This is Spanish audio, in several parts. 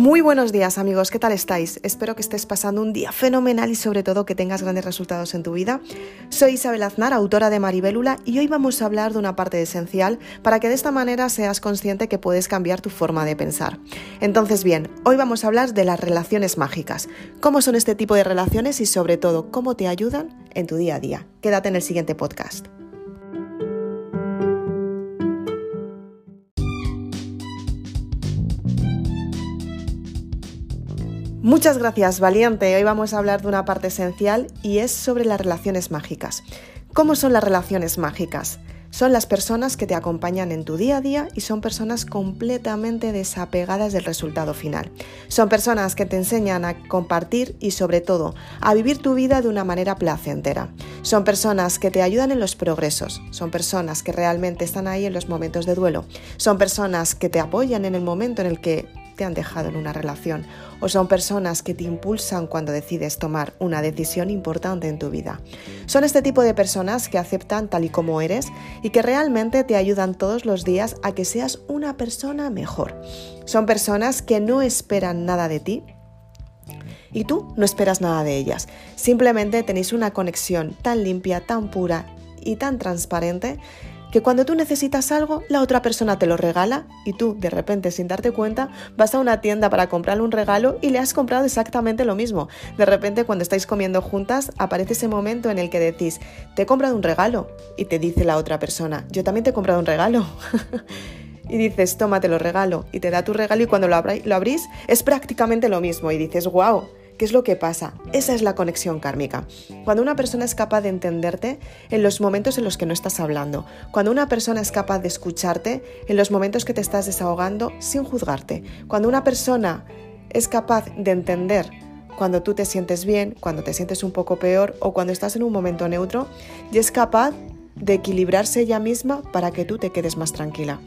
Muy buenos días amigos, ¿qué tal estáis? Espero que estés pasando un día fenomenal y sobre todo que tengas grandes resultados en tu vida. Soy Isabel Aznar, autora de Maribélula, y hoy vamos a hablar de una parte esencial para que de esta manera seas consciente que puedes cambiar tu forma de pensar. Entonces bien, hoy vamos a hablar de las relaciones mágicas, cómo son este tipo de relaciones y sobre todo cómo te ayudan en tu día a día. Quédate en el siguiente podcast. Muchas gracias, valiente. Hoy vamos a hablar de una parte esencial y es sobre las relaciones mágicas. ¿Cómo son las relaciones mágicas? Son las personas que te acompañan en tu día a día y son personas completamente desapegadas del resultado final. Son personas que te enseñan a compartir y sobre todo a vivir tu vida de una manera placentera. Son personas que te ayudan en los progresos. Son personas que realmente están ahí en los momentos de duelo. Son personas que te apoyan en el momento en el que te han dejado en una relación o son personas que te impulsan cuando decides tomar una decisión importante en tu vida. Son este tipo de personas que aceptan tal y como eres y que realmente te ayudan todos los días a que seas una persona mejor. Son personas que no esperan nada de ti, y tú no esperas nada de ellas. Simplemente tenéis una conexión tan limpia, tan pura y tan transparente que cuando tú necesitas algo, la otra persona te lo regala y tú, de repente, sin darte cuenta, vas a una tienda para comprarle un regalo y le has comprado exactamente lo mismo. De repente, cuando estáis comiendo juntas, aparece ese momento en el que decís, te he comprado un regalo. Y te dice la otra persona, yo también te he comprado un regalo. y dices, tómate lo regalo. Y te da tu regalo y cuando lo, abrís, es prácticamente lo mismo. Y dices, wow ¿Qué es lo que pasa? Esa es la conexión kármica. Cuando una persona es capaz de entenderte en los momentos en los que no estás hablando, cuando una persona es capaz de escucharte en los momentos que te estás desahogando sin juzgarte, cuando una persona es capaz de entender cuando tú te sientes bien, cuando te sientes un poco peor o cuando estás en un momento neutro y es capaz de equilibrarse ella misma para que tú te quedes más tranquila.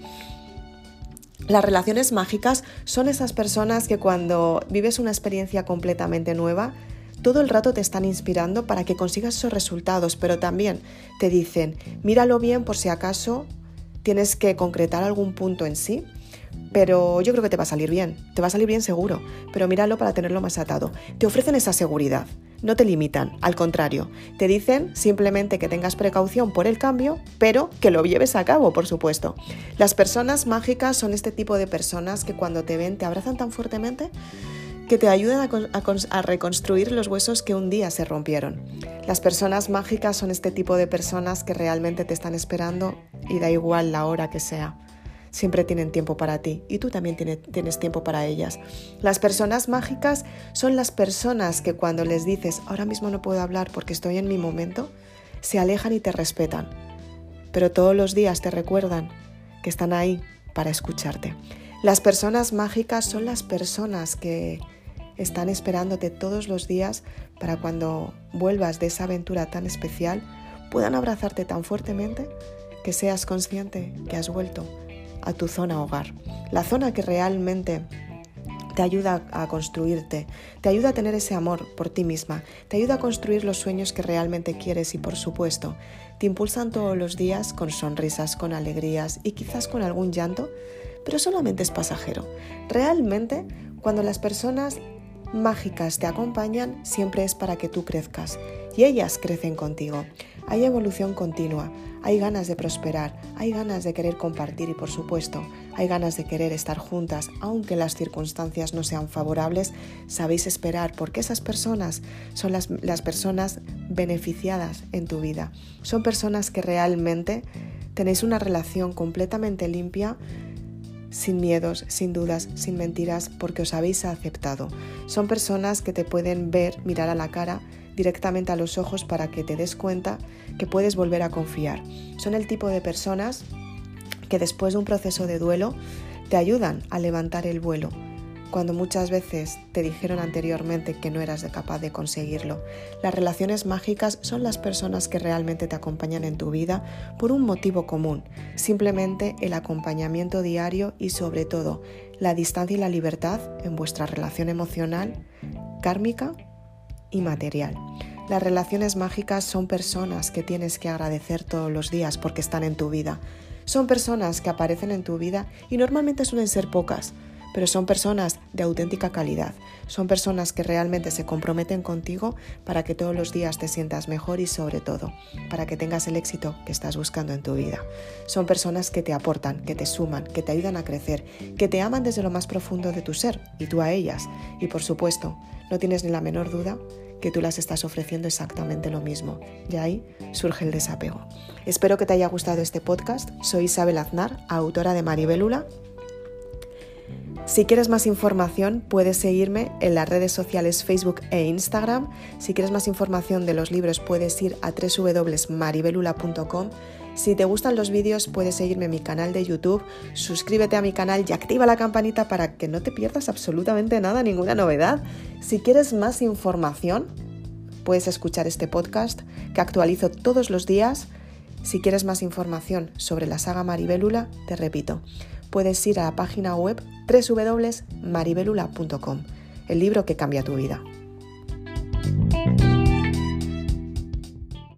Las relaciones mágicas son esas personas que cuando vives una experiencia completamente nueva, todo el rato te están inspirando para que consigas esos resultados, pero también te dicen, míralo bien por si acaso tienes que concretar algún punto en sí, pero yo creo que te va a salir bien, te va a salir bien seguro, pero míralo para tenerlo más atado. Te ofrecen esa seguridad no te limitan, al contrario, te dicen simplemente que tengas precaución por el cambio, pero que lo lleves a cabo, por supuesto. Las personas mágicas son este tipo de personas que cuando te ven te abrazan tan fuertemente que te ayudan a, reconstruir los huesos que un día se rompieron. Las personas mágicas son este tipo de personas que realmente te están esperando y da igual la hora que sea siempre tienen tiempo para ti y tú también tienes tiempo para ellas. Las personas mágicas son las personas que cuando les dices, ahora mismo no puedo hablar porque estoy en mi momento, se alejan y te respetan. Pero todos los días te recuerdan que están ahí para escucharte. Las personas mágicas son las personas que están esperándote todos los días para cuando vuelvas de esa aventura tan especial, puedan abrazarte tan fuertemente que seas consciente que has vuelto a tu zona hogar, la zona que realmente te ayuda a construirte, te ayuda a tener ese amor por ti misma, te ayuda a construir los sueños que realmente quieres y por supuesto te impulsan todos los días con sonrisas, con alegrías y quizás con algún llanto, pero solamente es pasajero. Realmente, cuando las personas mágicas te acompañan, siempre es para que tú crezcas y ellas crecen contigo. Hay evolución continua, hay ganas de prosperar, hay ganas de querer compartir y por supuesto hay ganas de querer estar juntas, aunque las circunstancias no sean favorables, sabéis esperar porque esas personas son las, las personas beneficiadas en tu vida. Son personas que realmente tenéis una relación completamente limpia sin miedos, sin dudas, sin mentiras, porque os habéis aceptado. Son personas que te pueden ver, mirar a la cara directamente a los ojos para que te des cuenta que puedes volver a confiar. Son el tipo de personas que después de un proceso de duelo te ayudan a levantar el vuelo, cuando muchas veces te dijeron anteriormente que no eras capaz de conseguirlo. Las relaciones mágicas son las personas que realmente te acompañan en tu vida por un motivo común, simplemente el acompañamiento diario y sobre todo la distancia y la libertad en vuestra relación emocional, kármica y material. Las relaciones mágicas son personas que tienes que agradecer todos los días porque están en tu vida. Son personas que aparecen en tu vida y normalmente suelen ser pocas, pero son personas de auténtica calidad. Son personas que realmente se comprometen contigo para que todos los días te sientas mejor y sobre todo para que tengas el éxito que estás buscando en tu vida. Son personas que te aportan, que te suman, que te ayudan a crecer, que te aman desde lo más profundo de tu ser y tú a ellas. Y por supuesto, no tienes ni la menor duda que tú las estás ofreciendo exactamente lo mismo. Y ahí surge el desapego. Espero que te haya gustado este podcast. Soy Isabel Aznar, autora de Maribelula si quieres más información, puedes seguirme en las redes sociales Facebook e Instagram. Si quieres más información de los libros, puedes ir a www.maribelula.com. Si te gustan los vídeos, puedes seguirme en mi canal de YouTube, suscríbete a mi canal y activa la campanita para que no te pierdas absolutamente nada, ninguna novedad. Si quieres más información, puedes escuchar este podcast que actualizo todos los días. Si quieres más información sobre la saga Maribelula, te repito, puedes ir a la página web www.maribelula.com, el libro que cambia tu vida.